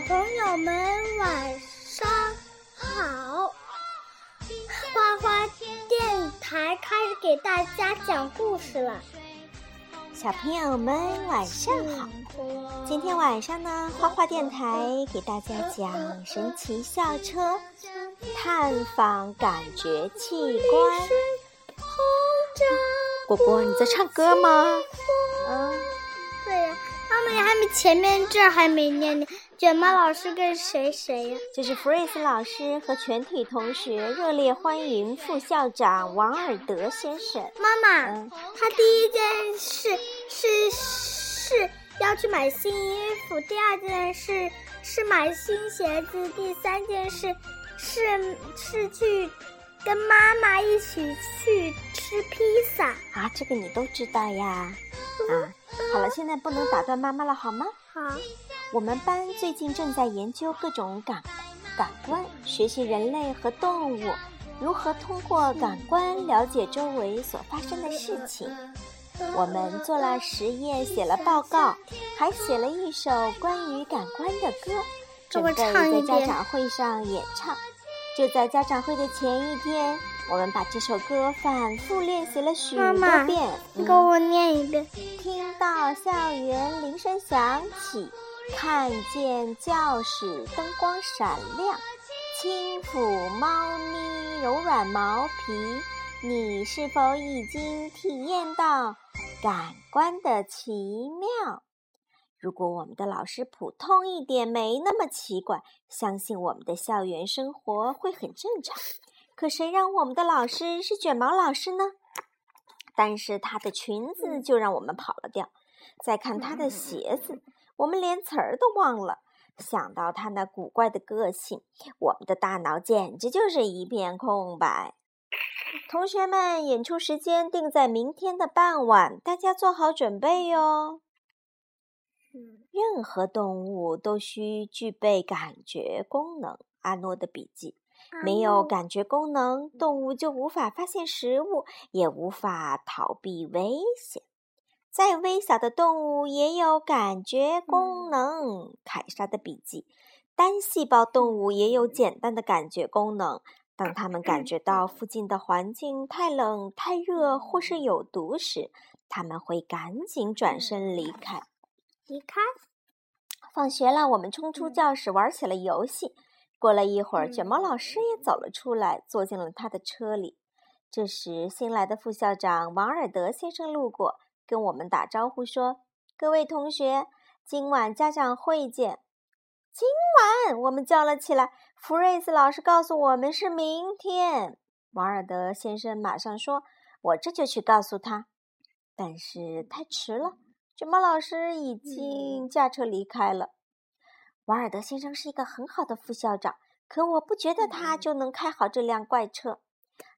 朋友们晚上好！花花电台开始给大家讲故事了。小朋友们晚上好！今天晚上呢，花花电台给大家讲神奇校车探访感觉器官。果果，你在唱歌吗？嗯，对呀。妈妈，你还没前面这儿还没念呢。卷毛老师跟谁谁呀？就是弗瑞斯老师和全体同学热烈欢迎副校长王尔德先生。妈妈，他第一件事是是要去买新衣服，第二件事是买新鞋子，第三件事是是去跟妈妈一起去吃披萨。啊，这个你都知道呀？啊，好了，现在不能打断妈妈了，好吗？好。我们班最近正在研究各种感感官，学习人类和动物如何通过感官了解周围所发生的事情。我们做了实验，写了报告，还写了一首关于感官的歌，准备在家长会上演唱。就在家长会的前一天，我们把这首歌反复练习了许多遍。你给我念一遍。听到校园铃声响起。看见教室灯光闪亮，轻抚猫咪柔软毛皮，你是否已经体验到感官的奇妙？如果我们的老师普通一点，没那么奇怪，相信我们的校园生活会很正常。可谁让我们的老师是卷毛老师呢？但是她的裙子就让我们跑了调。再看她的鞋子。我们连词儿都忘了。想到他那古怪的个性，我们的大脑简直就是一片空白。同学们，演出时间定在明天的傍晚，大家做好准备哟。任何动物都需具备感觉功能。阿诺的笔记：没有感觉功能，动物就无法发现食物，也无法逃避危险。再微小的动物也有感觉功能。凯莎的笔记：单细胞动物也有简单的感觉功能。当它们感觉到附近的环境太冷、太热或是有毒时，它们会赶紧转身离开。离开。放学了，我们冲出教室玩起了游戏。过了一会儿，卷毛老师也走了出来，坐进了他的车里。这时，新来的副校长王尔德先生路过。跟我们打招呼说：“各位同学，今晚家长会见。”今晚我们叫了起来。福瑞斯老师告诉我们是明天。瓦尔德先生马上说：“我这就去告诉他。”但是太迟了，卷毛老师已经驾车离开了。瓦尔德先生是一个很好的副校长，可我不觉得他就能开好这辆怪车。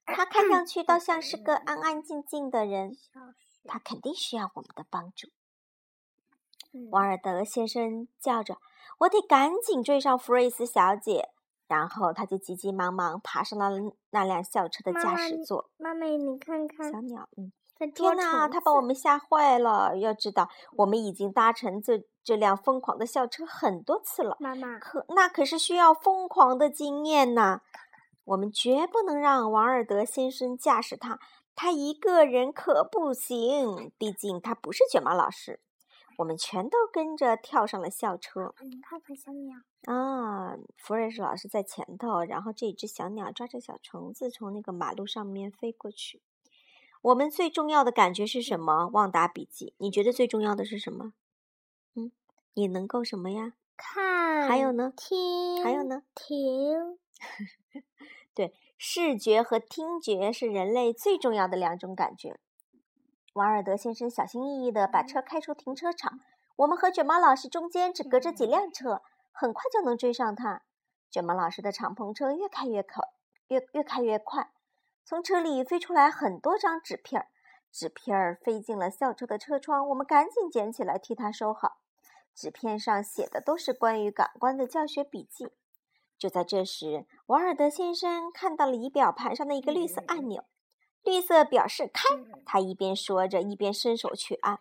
他看上去倒像是个安安静静的人。他肯定需要我们的帮助。王尔德先生叫着：“我得赶紧追上弗瑞斯小姐。”然后他就急急忙忙爬上了那辆校车的驾驶座。妈妈，你看看小鸟，嗯，天哪，他把我们吓坏了。要知道，我们已经搭乘这这辆疯狂的校车很多次了。妈妈，可那可是需要疯狂的经验呐。我们绝不能让王尔德先生驾驶它。他一个人可不行，毕竟他不是卷毛老师。我们全都跟着跳上了校车。你看看小鸟啊，福瑞斯老师在前头，然后这只小鸟抓着小虫子从那个马路上面飞过去。我们最重要的感觉是什么？旺达笔记，你觉得最重要的是什么？嗯，你能够什么呀？看。还有呢？听。还有呢？听。对。视觉和听觉是人类最重要的两种感觉。瓦尔德先生小心翼翼地把车开出停车场，我们和卷毛老师中间只隔着几辆车，很快就能追上他。卷毛老师的敞篷车越开越快，越越开越快，从车里飞出来很多张纸片儿，纸片儿飞进了校车的车窗，我们赶紧捡起来替他收好。纸片上写的都是关于感官的教学笔记。就在这时，瓦尔德先生看到了仪表盘上的一个绿色按钮，绿色表示开。他一边说着，一边伸手去按。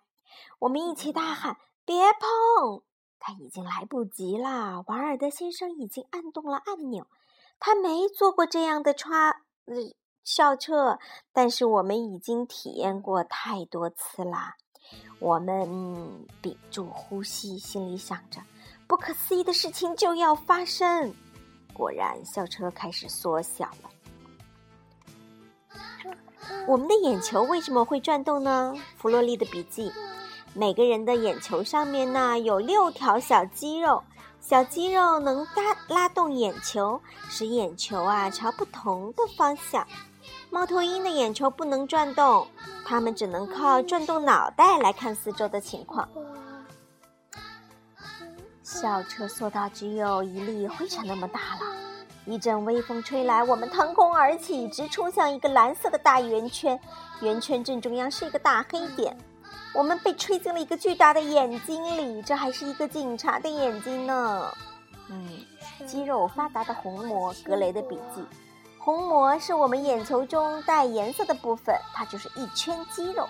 我们一起大喊：“别碰！”但已经来不及了。瓦尔德先生已经按动了按钮，他没坐过这样的穿呃校车，但是我们已经体验过太多次啦。我们屏住呼吸，心里想着，不可思议的事情就要发生。果然，校车开始缩小了。我们的眼球为什么会转动呢？弗洛利的笔记：每个人的眼球上面呢有六条小肌肉，小肌肉能拉拉动眼球，使眼球啊朝不同的方向。猫头鹰的眼球不能转动，它们只能靠转动脑袋来看四周的情况。校车缩到只有一粒灰尘那么大了。一阵微风吹来，我们腾空而起，直冲向一个蓝色的大圆圈。圆圈正中央是一个大黑点，我们被吹进了一个巨大的眼睛里，这还是一个警察的眼睛呢。嗯，肌肉发达的虹膜，格雷的笔记。虹膜是我们眼球中带颜色的部分，它就是一圈肌肉。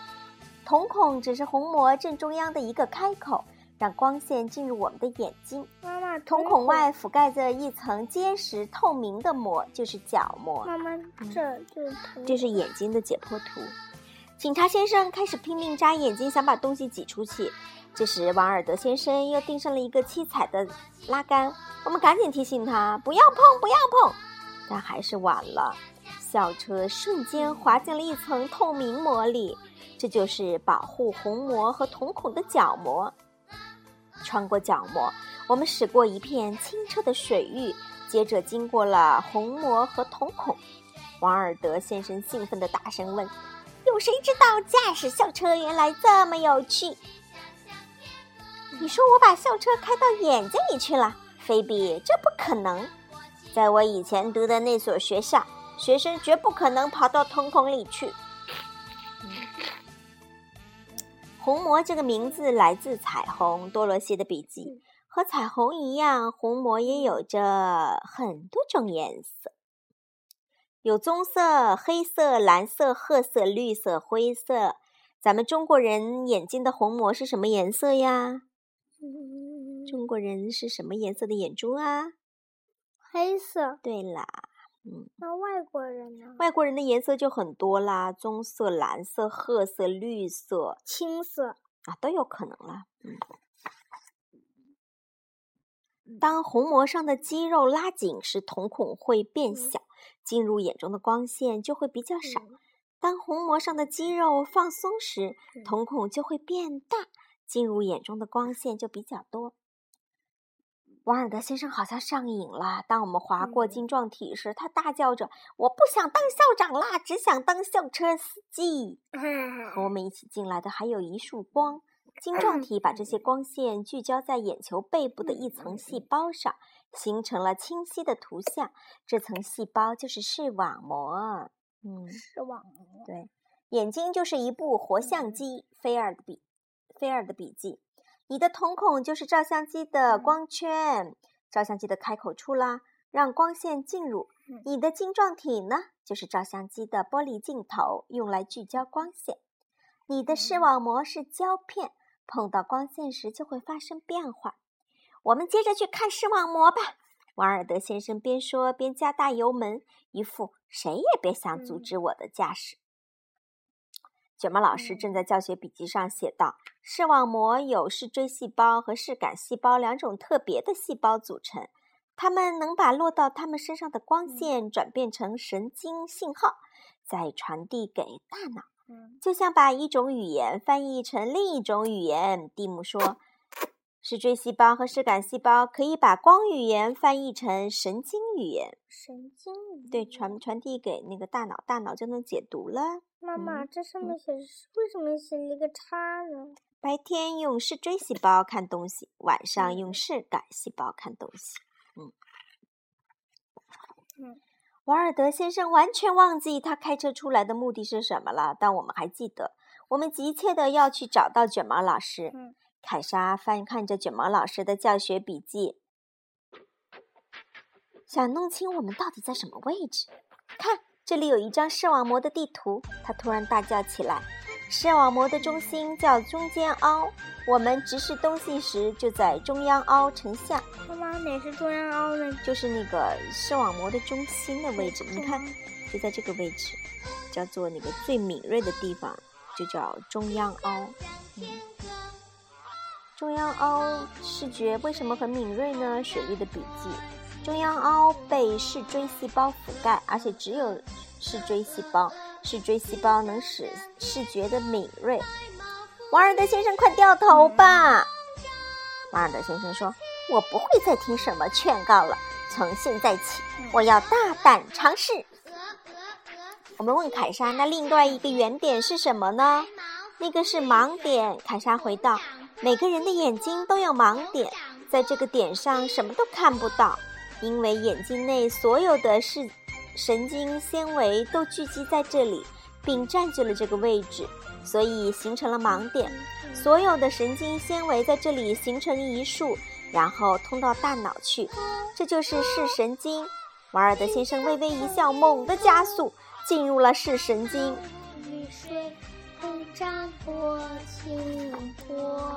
瞳孔只是虹膜正中央的一个开口。让光线进入我们的眼睛。妈妈，瞳孔外覆盖着一层结实透明的膜，就是角膜。妈妈，这这这是眼睛的解剖图。警察先生开始拼命眨眼睛，想把东西挤出去。这时，王尔德先生又盯上了一个七彩的拉杆。我们赶紧提醒他不要碰，不要碰，但还是晚了。校车瞬间滑进了一层透明膜里，这就是保护虹膜和瞳孔的角膜。穿过角膜，我们驶过一片清澈的水域，接着经过了虹膜和瞳孔。王尔德先生兴奋地大声问：“有谁知道驾驶校车原来这么有趣？”你说我把校车开到眼睛里去了，菲比？这不可能！在我以前读的那所学校，学生绝不可能跑到瞳孔里去。虹膜这个名字来自彩虹。多罗西的笔记和彩虹一样，虹膜也有着很多种颜色，有棕色、黑色、蓝色、褐色、绿色、灰色。咱们中国人眼睛的虹膜是什么颜色呀？中国人是什么颜色的眼珠啊？黑色。对啦。嗯，那外国人呢？外国人的颜色就很多啦，棕色、蓝色、褐色、绿色、青色。啊，都有可能了。嗯，当虹膜上的肌肉拉紧时，瞳孔会变小，进入眼中的光线就会比较少；当虹膜上的肌肉放松时，瞳孔就会变大，进入眼中的光线就比较多。瓦尔德先生好像上瘾了。当我们划过晶状体时，他大叫着：“我不想当校长啦，只想当校车司机。”和我们一起进来的还有一束光。晶状体把这些光线聚焦在眼球背部的一层细胞上，形成了清晰的图像。这层细胞就是视网膜。嗯，视网膜。对，眼睛就是一部活相机。菲尔的笔，菲尔的笔记。你的瞳孔就是照相机的光圈，照相机的开口处啦，让光线进入。你的晶状体呢，就是照相机的玻璃镜头，用来聚焦光线。你的视网膜是胶片，碰到光线时就会发生变化。我们接着去看视网膜吧。王尔德先生边说边加大油门，一副谁也别想阻止我的架势。卷毛老师正在教学笔记上写道：“视网膜有视锥细胞和视杆细胞两种特别的细胞组成，它们能把落到它们身上的光线转变成神经信号，再传递给大脑，就像把一种语言翻译成另一种语言。”蒂姆说：“视锥细胞和视杆细胞可以把光语言翻译成神经语言。神经语言对，传传递给那个大脑，大脑就能解读了。”妈妈，这上面写为什么写了一个叉呢？白天用视锥细胞看东西，晚上用视杆细胞看东西。嗯，嗯，瓦尔德先生完全忘记他开车出来的目的是什么了，但我们还记得，我们急切的要去找到卷毛老师。嗯，凯莎翻看着卷毛老师的教学笔记，想弄清我们到底在什么位置。看。这里有一张视网膜的地图，他突然大叫起来：“视网膜的中心叫中间凹，我们直视东西时就在中央凹成像。妈妈，哪是中央凹呢？就是那个视网膜的中心的位置，你看，就在这个位置，叫做那个最敏锐的地方，就叫中央凹。嗯，中央凹视觉为什么很敏锐呢？雪莉的笔记：中央凹被视锥细胞覆盖，而且只有视锥细胞。视锥细胞能使视觉的敏锐。王尔德先生，快掉头吧！王尔德先生说：“我不会再听什么劝告了。从现在起，我要大胆尝试。”我们问凯莎：“那另外一个圆点是什么呢？”那个是盲点。凯莎回道：“每个人的眼睛都有盲点，在这个点上什么都看不到，因为眼睛内所有的视。”神经纤维都聚集在这里，并占据了这个位置，所以形成了盲点。所有的神经纤维在这里形成一束，然后通到大脑去，这就是视神经。瓦尔德先生微微一笑，猛地加速进入了视神经。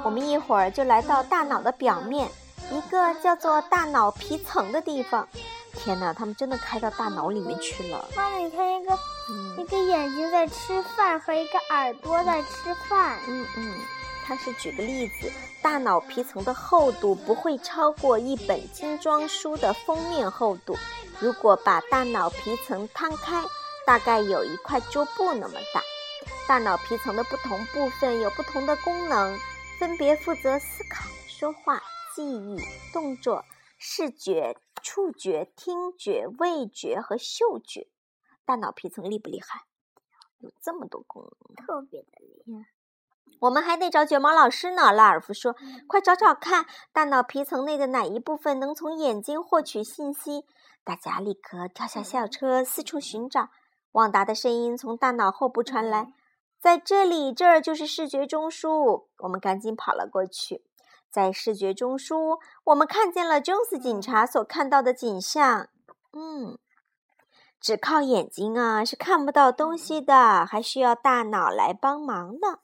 我们一会儿就来到大脑的表面，一个叫做大脑皮层的地方。天哪，他们真的开到大脑里面去了！妈妈，你看一个，一个眼睛在吃饭，和一个耳朵在吃饭。嗯嗯，他是举个例子，大脑皮层的厚度不会超过一本精装书的封面厚度。如果把大脑皮层摊开，大概有一块桌布那么大。大脑皮层的不同部分有不同的功能，分别负责思考、说话、记忆、动作。视觉、触觉、听觉、味觉和嗅觉，大脑皮层厉不厉害？有这么多功能，特别的厉害。我们还得找卷毛老师呢。拉尔夫说：“快找找看，大脑皮层内的哪一部分能从眼睛获取信息？”大家立刻跳下校车，四处寻找。旺达的声音从大脑后部传来：“在这里，这儿就是视觉中枢。”我们赶紧跑了过去。在视觉中枢，我们看见了 Jones 警察所看到的景象。嗯，只靠眼睛啊是看不到东西的，还需要大脑来帮忙呢。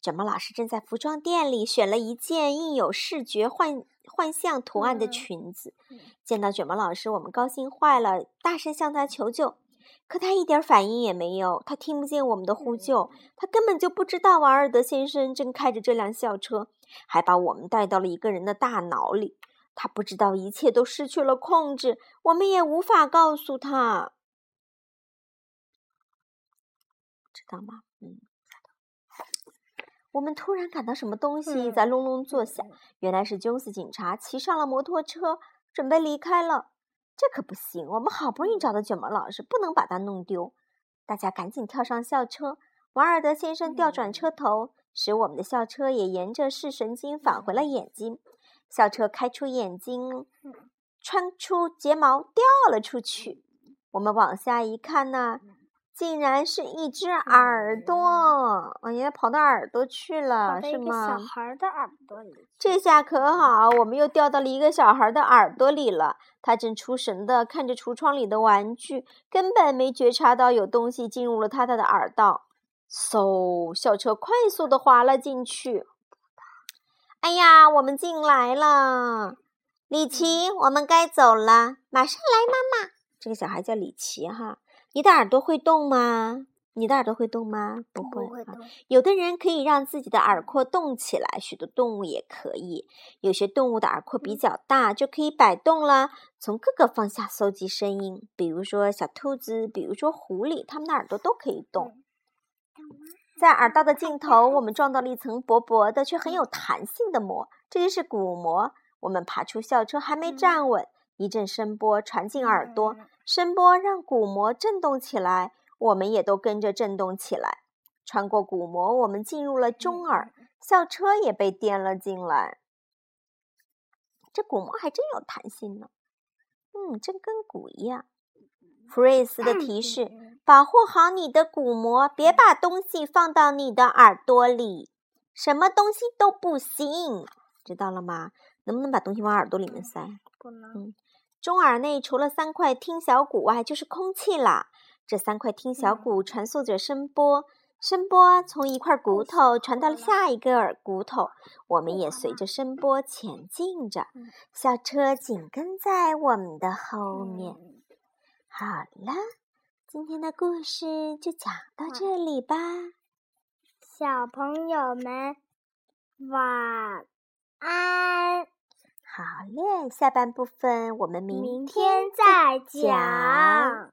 卷毛老师正在服装店里选了一件印有视觉幻幻象图案的裙子。见到卷毛老师，我们高兴坏了，大声向他求救。可他一点反应也没有，他听不见我们的呼救，他根本就不知道瓦尔德先生正开着这辆校车，还把我们带到了一个人的大脑里。他不知道一切都失去了控制，我们也无法告诉他，知道吗？嗯，我们突然感到什么东西在隆隆作响，原来是休斯警察骑上了摩托车，准备离开了。这可不行！我们好不容易找到卷毛老师，不能把他弄丢。大家赶紧跳上校车。瓦尔德先生调转车头，使我们的校车也沿着视神经返回了眼睛。校车开出眼睛，穿出睫毛，掉了出去。我们往下一看呢。竟然是一只耳朵！哎呀，跑到耳朵去了，是吗？小孩的耳朵里。这下可好，我们又掉到了一个小孩的耳朵里了。他正出神的看着橱窗里的玩具，根本没觉察到有东西进入了他的耳道。嗖，校车快速的滑了进去。哎呀，我们进来了！李奇，我们该走了，马上来，妈妈。这个小孩叫李奇，哈。你的耳朵会动吗？你的耳朵会动吗？不会。有的人可以让自己的耳廓动起来，许多动物也可以。有些动物的耳廓比较大，就可以摆动了，从各个方向搜集声音。比如说小兔子，比如说狐狸，它们的耳朵都可以动。在耳道的尽头，我们撞到了一层薄薄的却很有弹性的膜，这就是鼓膜。我们爬出校车，还没站稳，一阵声波传进耳朵。声波让鼓膜震动起来，我们也都跟着震动起来。穿过鼓膜，我们进入了中耳，校车也被颠了进来。这鼓膜还真有弹性呢，嗯，真跟鼓一样。弗瑞斯的提示：保护好你的鼓膜，别把东西放到你的耳朵里，什么东西都不行，知道了吗？能不能把东西往耳朵里面塞？不能。中耳内除了三块听小骨外，就是空气啦。这三块听小骨传送着声波，声波从一块骨头传到了下一个耳骨头，我们也随着声波前进着。校车紧跟在我们的后面。好了，今天的故事就讲到这里吧，小朋友们晚安。好嘞，下半部分我们明天再讲。